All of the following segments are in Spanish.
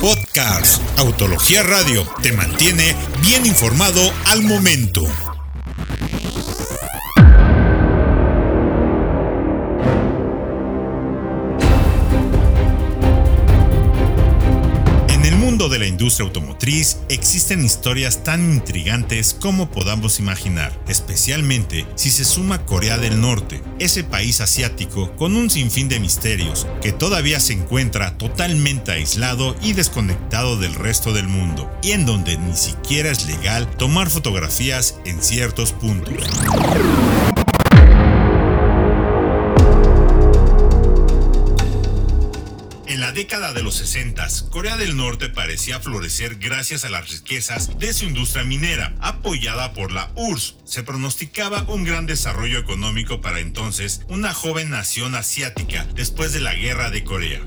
Podcast Autología Radio te mantiene bien informado al momento. De la industria automotriz existen historias tan intrigantes como podamos imaginar, especialmente si se suma Corea del Norte, ese país asiático con un sinfín de misterios que todavía se encuentra totalmente aislado y desconectado del resto del mundo, y en donde ni siquiera es legal tomar fotografías en ciertos puntos. Década de los 60, Corea del Norte parecía florecer gracias a las riquezas de su industria minera, apoyada por la URSS. Se pronosticaba un gran desarrollo económico para entonces una joven nación asiática después de la Guerra de Corea.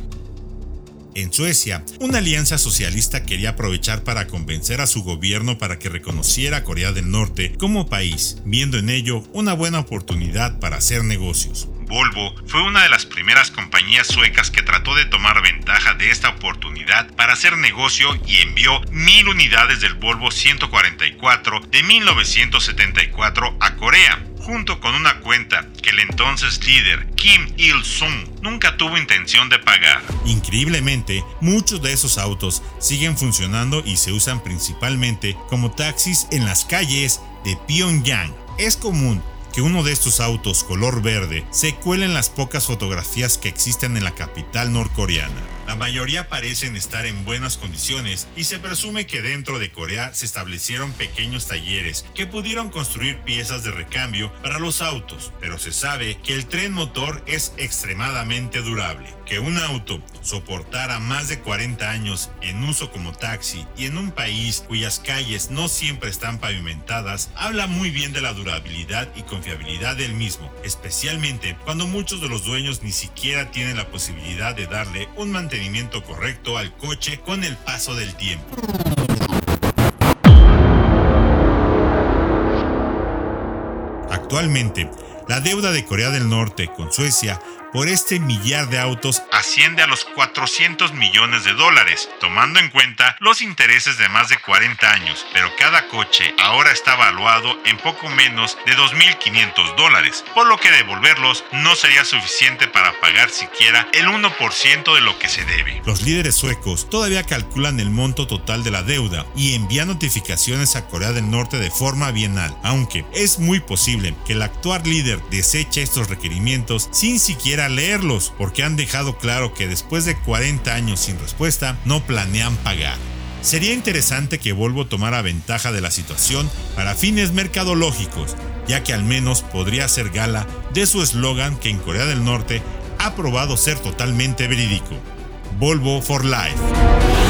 En Suecia, una alianza socialista quería aprovechar para convencer a su gobierno para que reconociera a Corea del Norte como país, viendo en ello una buena oportunidad para hacer negocios. Volvo fue una de las primeras compañías suecas que trató de tomar ventaja de esta oportunidad para hacer negocio y envió mil unidades del Volvo 144 de 1974 a Corea, junto con una cuenta que el entonces líder Kim Il-sung nunca tuvo intención de pagar. Increíblemente, muchos de esos autos siguen funcionando y se usan principalmente como taxis en las calles de Pyongyang. Es común que uno de estos autos color verde se cuele en las pocas fotografías que existen en la capital norcoreana. La mayoría parecen estar en buenas condiciones y se presume que dentro de Corea se establecieron pequeños talleres que pudieron construir piezas de recambio para los autos, pero se sabe que el tren motor es extremadamente durable. Que un auto soportara más de 40 años en uso como taxi y en un país cuyas calles no siempre están pavimentadas, habla muy bien de la durabilidad y confiabilidad del mismo, especialmente cuando muchos de los dueños ni siquiera tienen la posibilidad de darle un mantenimiento correcto al coche con el paso del tiempo. Actualmente, la deuda de Corea del Norte con Suecia por este millar de autos asciende a los 400 millones de dólares, tomando en cuenta los intereses de más de 40 años, pero cada coche ahora está valuado en poco menos de 2.500 dólares, por lo que devolverlos no sería suficiente para pagar siquiera el 1% de lo que se debe. Los líderes suecos todavía calculan el monto total de la deuda y envían notificaciones a Corea del Norte de forma bienal, aunque es muy posible que el actual líder deseche estos requerimientos sin siquiera leerlos, porque han dejado claro que después de 40 años sin respuesta, no planean pagar. Sería interesante que Volvo tomara ventaja de la situación para fines mercadológicos, ya que al menos podría hacer gala de su eslogan que en Corea del Norte ha probado ser totalmente verídico. Volvo for Life.